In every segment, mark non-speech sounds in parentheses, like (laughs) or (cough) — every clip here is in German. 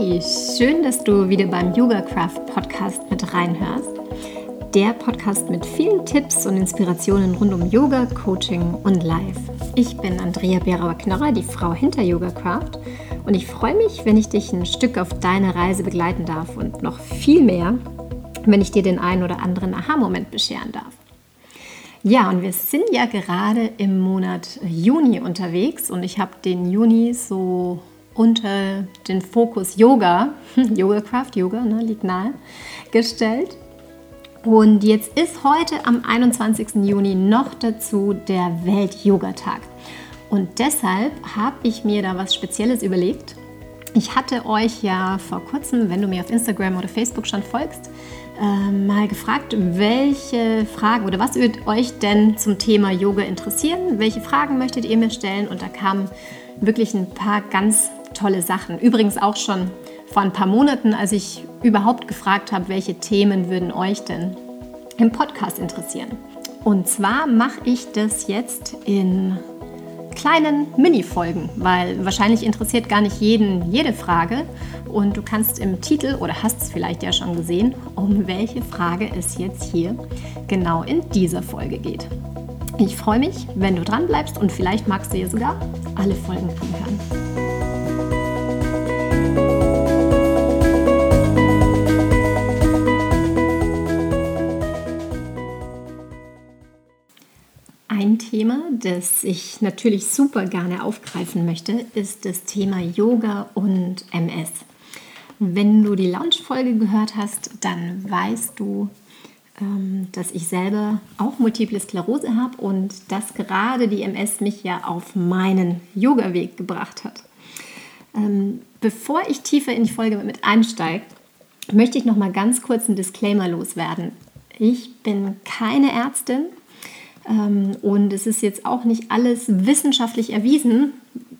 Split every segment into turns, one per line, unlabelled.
Hey, schön, dass du wieder beim Yoga Craft Podcast mit reinhörst. Der Podcast mit vielen Tipps und Inspirationen rund um Yoga, Coaching und Life. Ich bin Andrea Berauer-Knorrer, die Frau hinter Yoga Craft und ich freue mich, wenn ich dich ein Stück auf deine Reise begleiten darf und noch viel mehr, wenn ich dir den einen oder anderen Aha-Moment bescheren darf. Ja, und wir sind ja gerade im Monat Juni unterwegs und ich habe den Juni so unter den Fokus Yoga, (laughs) Yoga Craft, Yoga, ne, liegt nahe, gestellt. Und jetzt ist heute am 21. Juni noch dazu der Welt-Yoga-Tag. Und deshalb habe ich mir da was Spezielles überlegt. Ich hatte euch ja vor kurzem, wenn du mir auf Instagram oder Facebook schon folgst, äh, mal gefragt, welche Fragen oder was würde euch denn zum Thema Yoga interessieren? Welche Fragen möchtet ihr mir stellen? Und da kamen wirklich ein paar ganz tolle Sachen. Übrigens auch schon vor ein paar Monaten, als ich überhaupt gefragt habe, welche Themen würden euch denn im Podcast interessieren. Und zwar mache ich das jetzt in kleinen Mini-Folgen, weil wahrscheinlich interessiert gar nicht jeden jede Frage und du kannst im Titel oder hast es vielleicht ja schon gesehen, um welche Frage es jetzt hier genau in dieser Folge geht. Ich freue mich, wenn du dran bleibst und vielleicht magst du ja sogar alle Folgen anhören. Das ich natürlich super gerne aufgreifen möchte, ist das Thema Yoga und MS. Wenn du die Launch-Folge gehört hast, dann weißt du, ähm, dass ich selber auch Multiple Sklerose habe und dass gerade die MS mich ja auf meinen Yoga-Weg gebracht hat. Ähm, bevor ich tiefer in die Folge mit einsteige, möchte ich noch mal ganz kurz einen Disclaimer loswerden. Ich bin keine Ärztin und es ist jetzt auch nicht alles wissenschaftlich erwiesen.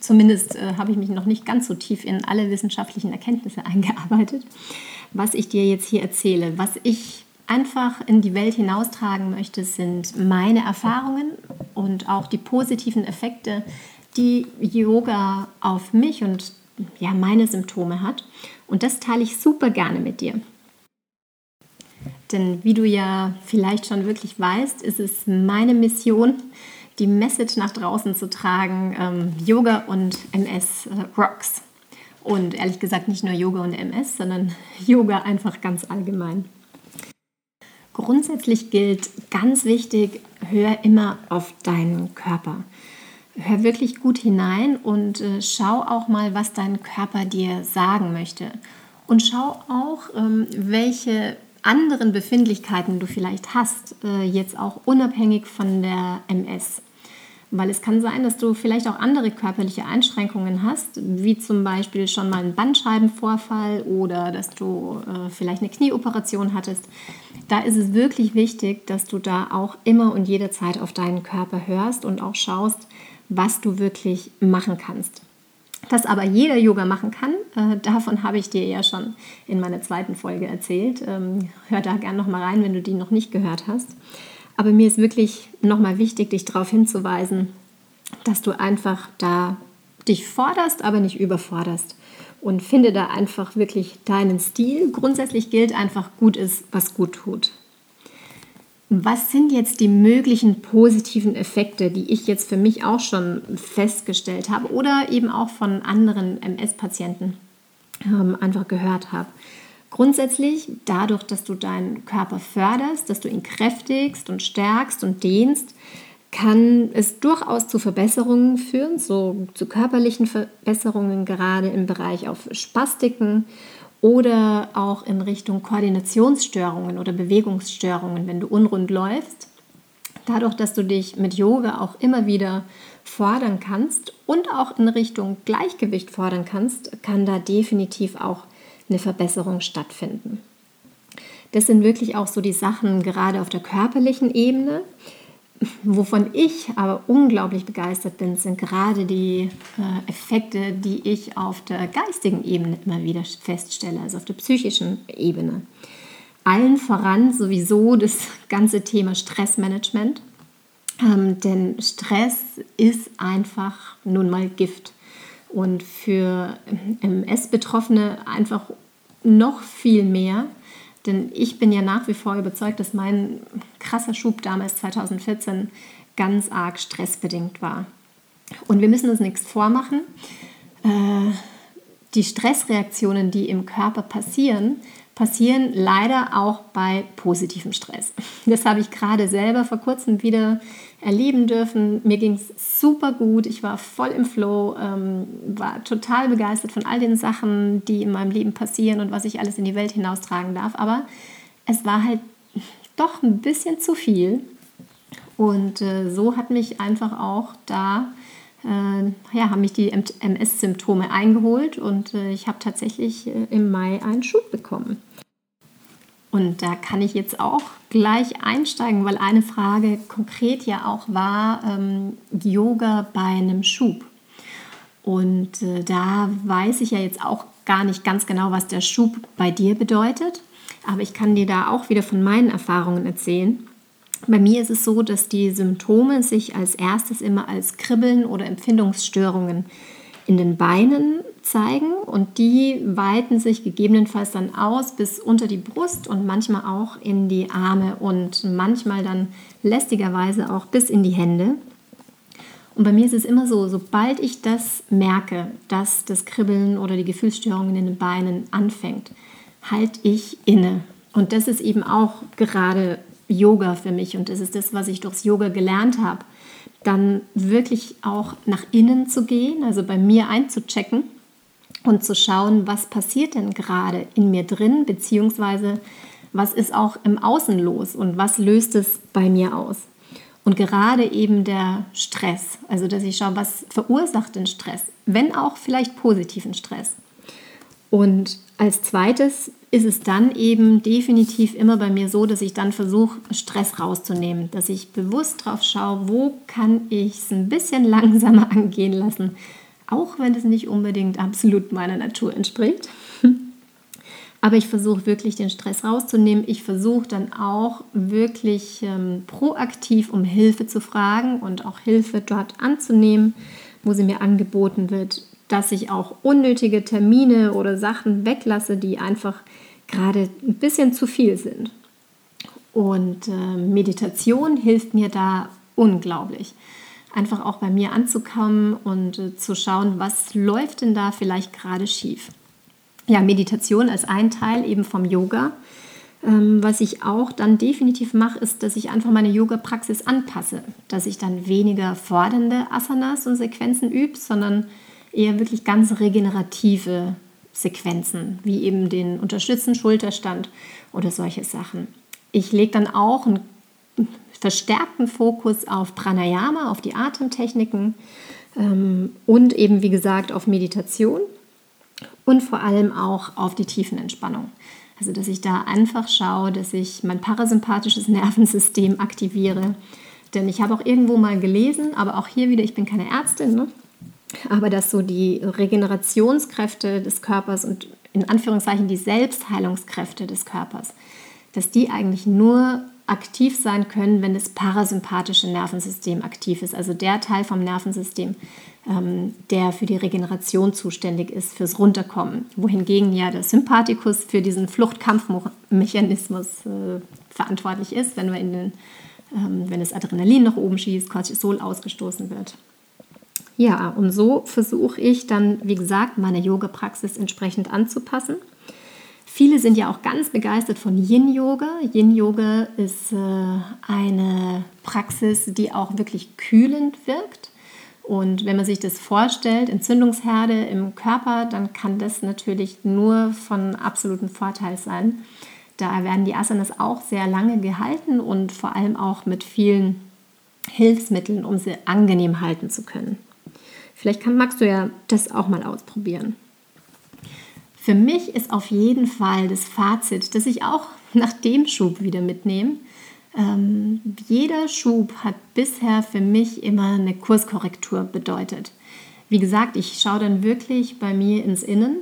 Zumindest äh, habe ich mich noch nicht ganz so tief in alle wissenschaftlichen Erkenntnisse (laughs) eingearbeitet, was ich dir jetzt hier erzähle. Was ich einfach in die Welt hinaustragen möchte, sind meine Erfahrungen und auch die positiven Effekte, die Yoga auf mich und ja, meine Symptome hat. Und das teile ich super gerne mit dir. Denn wie du ja vielleicht schon wirklich weißt, ist es meine Mission, die Message nach draußen zu tragen, ähm, Yoga und MS äh, Rocks. Und ehrlich gesagt nicht nur Yoga und MS, sondern (laughs) Yoga einfach ganz allgemein. Grundsätzlich gilt ganz wichtig, hör immer auf deinen Körper. Hör wirklich gut hinein und äh, schau auch mal, was dein Körper dir sagen möchte. Und schau auch, ähm, welche anderen Befindlichkeiten du vielleicht hast, äh, jetzt auch unabhängig von der MS. Weil es kann sein, dass du vielleicht auch andere körperliche Einschränkungen hast, wie zum Beispiel schon mal einen Bandscheibenvorfall oder dass du äh, vielleicht eine Knieoperation hattest. Da ist es wirklich wichtig, dass du da auch immer und jederzeit auf deinen Körper hörst und auch schaust, was du wirklich machen kannst. Dass aber jeder Yoga machen kann, äh, davon habe ich dir ja schon in meiner zweiten Folge erzählt. Ähm, hör da gerne nochmal rein, wenn du die noch nicht gehört hast. Aber mir ist wirklich nochmal wichtig, dich darauf hinzuweisen, dass du einfach da dich forderst, aber nicht überforderst. Und finde da einfach wirklich deinen Stil. Grundsätzlich gilt einfach, gut ist, was gut tut. Was sind jetzt die möglichen positiven Effekte, die ich jetzt für mich auch schon festgestellt habe oder eben auch von anderen MS-Patienten ähm, einfach gehört habe? Grundsätzlich, dadurch, dass du deinen Körper förderst, dass du ihn kräftigst und stärkst und dehnst, kann es durchaus zu Verbesserungen führen, so zu körperlichen Verbesserungen, gerade im Bereich auf Spastiken oder auch in Richtung Koordinationsstörungen oder Bewegungsstörungen, wenn du unrund läufst. Dadurch, dass du dich mit Yoga auch immer wieder fordern kannst und auch in Richtung Gleichgewicht fordern kannst, kann da definitiv auch eine Verbesserung stattfinden. Das sind wirklich auch so die Sachen gerade auf der körperlichen Ebene. Wovon ich aber unglaublich begeistert bin, sind gerade die äh, Effekte, die ich auf der geistigen Ebene immer wieder feststelle, also auf der psychischen Ebene. Allen voran sowieso das ganze Thema Stressmanagement, ähm, denn Stress ist einfach nun mal Gift. und für MS-Betroffene einfach noch viel mehr. Denn ich bin ja nach wie vor überzeugt, dass mein krasser Schub damals 2014 ganz arg stressbedingt war. Und wir müssen uns nichts vormachen. Äh, die Stressreaktionen, die im Körper passieren, passieren leider auch bei positivem Stress. Das habe ich gerade selber vor kurzem wieder erleben dürfen. Mir ging es super gut. Ich war voll im Flow, ähm, war total begeistert von all den Sachen, die in meinem Leben passieren und was ich alles in die Welt hinaustragen darf. Aber es war halt doch ein bisschen zu viel. Und äh, so hat mich einfach auch da äh, ja, haben mich die MS-Symptome eingeholt und äh, ich habe tatsächlich äh, im Mai einen Schub bekommen. Und da kann ich jetzt auch gleich einsteigen, weil eine Frage konkret ja auch war, ähm, Yoga bei einem Schub. Und äh, da weiß ich ja jetzt auch gar nicht ganz genau, was der Schub bei dir bedeutet. Aber ich kann dir da auch wieder von meinen Erfahrungen erzählen. Bei mir ist es so, dass die Symptome sich als erstes immer als Kribbeln oder Empfindungsstörungen in den Beinen zeigen und die weiten sich gegebenenfalls dann aus bis unter die Brust und manchmal auch in die Arme und manchmal dann lästigerweise auch bis in die Hände. Und bei mir ist es immer so, sobald ich das merke, dass das Kribbeln oder die Gefühlsstörungen in den Beinen anfängt, halte ich inne. Und das ist eben auch gerade Yoga für mich und das ist das, was ich durchs Yoga gelernt habe. Dann wirklich auch nach innen zu gehen, also bei mir einzuchecken und zu schauen, was passiert denn gerade in mir drin, beziehungsweise was ist auch im Außen los und was löst es bei mir aus. Und gerade eben der Stress, also dass ich schaue, was verursacht den Stress, wenn auch vielleicht positiven Stress. Und als zweites ist es dann eben definitiv immer bei mir so, dass ich dann versuche, Stress rauszunehmen, dass ich bewusst drauf schaue, wo kann ich es ein bisschen langsamer (laughs) angehen lassen, auch wenn es nicht unbedingt absolut meiner Natur entspricht. (laughs) Aber ich versuche wirklich den Stress rauszunehmen. Ich versuche dann auch wirklich ähm, proaktiv um Hilfe zu fragen und auch Hilfe dort anzunehmen, wo sie mir angeboten wird dass ich auch unnötige Termine oder Sachen weglasse, die einfach gerade ein bisschen zu viel sind. Und äh, Meditation hilft mir da unglaublich. Einfach auch bei mir anzukommen und äh, zu schauen, was läuft denn da vielleicht gerade schief. Ja, Meditation als ein Teil eben vom Yoga. Ähm, was ich auch dann definitiv mache, ist, dass ich einfach meine Yoga-Praxis anpasse. Dass ich dann weniger fordernde Asanas und Sequenzen übe, sondern eher wirklich ganz regenerative Sequenzen, wie eben den unterstützten Schulterstand oder solche Sachen. Ich lege dann auch einen verstärkten Fokus auf Pranayama, auf die Atemtechniken ähm, und eben, wie gesagt, auf Meditation und vor allem auch auf die Tiefenentspannung. Also, dass ich da einfach schaue, dass ich mein parasympathisches (laughs) Nervensystem aktiviere. Denn ich habe auch irgendwo mal gelesen, aber auch hier wieder, ich bin keine Ärztin, ne? Aber dass so die Regenerationskräfte des Körpers und in Anführungszeichen die Selbstheilungskräfte des Körpers, dass die eigentlich nur aktiv sein können, wenn das parasympathische Nervensystem aktiv ist, also der Teil vom Nervensystem, ähm, der für die Regeneration zuständig ist, fürs Runterkommen, wohingegen ja der Sympathikus für diesen Fluchtkampfmechanismus äh, verantwortlich ist, wenn, wir in den, ähm, wenn das Adrenalin nach oben schießt, Cortisol ausgestoßen wird. Ja, und so versuche ich dann, wie gesagt, meine Yoga-Praxis entsprechend anzupassen. Viele sind ja auch ganz begeistert von Yin-Yoga. Yin-Yoga ist äh, eine Praxis, die auch wirklich kühlend wirkt. Und wenn man sich das vorstellt, Entzündungsherde im Körper, dann kann das natürlich nur von absolutem Vorteil sein. Da werden die Asanas auch sehr lange gehalten und vor allem auch mit vielen Hilfsmitteln, um sie angenehm halten zu können. Vielleicht kann, magst du ja das auch mal ausprobieren. Für mich ist auf jeden Fall das Fazit, dass ich auch nach dem Schub wieder mitnehme. Ähm, jeder Schub hat bisher für mich immer eine Kurskorrektur bedeutet. Wie gesagt, ich schaue dann wirklich bei mir ins Innen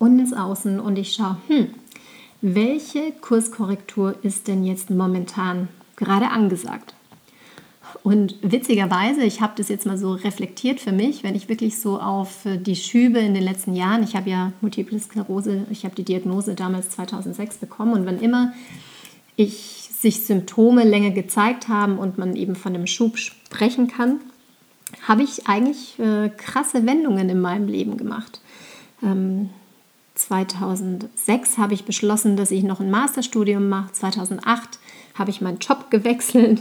und ins Außen und ich schaue, hm, welche Kurskorrektur ist denn jetzt momentan gerade angesagt? Und witzigerweise, ich habe das jetzt mal so reflektiert für mich, wenn ich wirklich so auf äh, die Schübe in den letzten Jahren, ich habe ja Multiple Sklerose, ich habe die Diagnose damals 2006 bekommen und wann immer ich sich Symptome länger gezeigt haben und man eben von einem Schub sprechen kann, habe ich eigentlich äh, krasse Wendungen in meinem Leben gemacht. Ähm, 2006 habe ich beschlossen, dass ich noch ein Masterstudium mache. 2008 habe ich meinen Job gewechselt.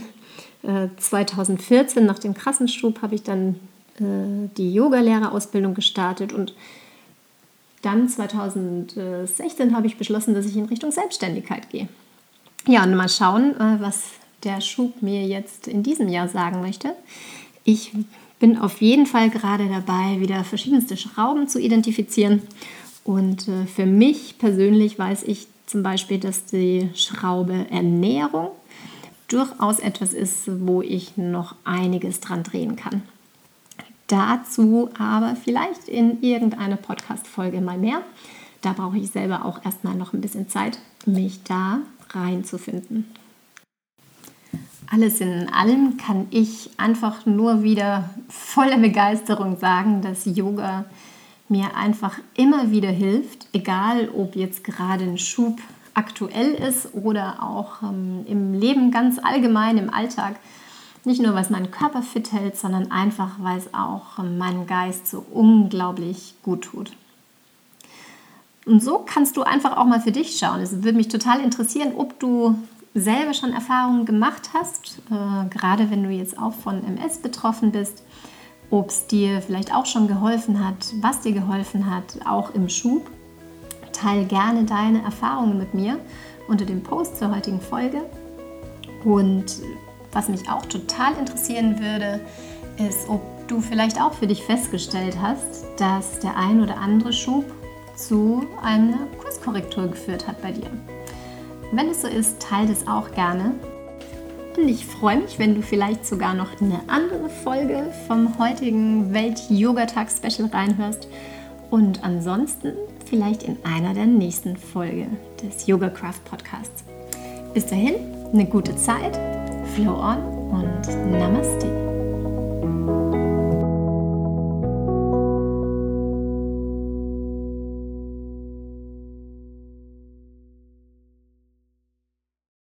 2014, äh, nach dem krassen Schub, habe ich dann äh, die Yogalehrerausbildung gestartet und dann 2016 habe ich beschlossen, dass ich in Richtung Selbstständigkeit gehe. Ja, und mal schauen, äh, was der Schub mir jetzt in diesem Jahr sagen möchte. Ich bin auf jeden Fall gerade dabei, wieder verschiedenste Schrauben zu identifizieren. Und für mich persönlich weiß ich zum Beispiel, dass die Schraube Ernährung durchaus etwas ist, wo ich noch einiges dran drehen kann. Dazu aber vielleicht in irgendeiner Podcast-Folge mal mehr. Da brauche ich selber auch erstmal noch ein bisschen Zeit, mich da reinzufinden. Alles in allem kann ich einfach nur wieder voller Begeisterung sagen, dass Yoga mir einfach immer wieder hilft, egal ob jetzt gerade ein Schub aktuell ist oder auch ähm, im Leben ganz allgemein, im Alltag. Nicht nur, was meinen Körper fit hält, sondern einfach, weil es auch ähm, meinen Geist so unglaublich gut tut. Und so kannst du einfach auch mal für dich schauen. Es würde mich total interessieren, ob du selber schon Erfahrungen gemacht hast, äh, gerade wenn du jetzt auch von MS betroffen bist, ob es dir vielleicht auch schon geholfen hat, was dir geholfen hat, auch im Schub Teil gerne deine Erfahrungen mit mir unter dem Post zur heutigen Folge. Und was mich auch total interessieren würde, ist, ob du vielleicht auch für dich festgestellt hast, dass der ein oder andere Schub zu einer Kurskorrektur geführt hat bei dir. Wenn es so ist, teile es auch gerne. Und ich freue mich, wenn du vielleicht sogar noch eine andere Folge vom heutigen Welt-Yoga-Tag-Special reinhörst. Und ansonsten vielleicht in einer der nächsten Folge des Yoga Craft Podcasts. Bis dahin, eine gute Zeit, Flow on und Namaste.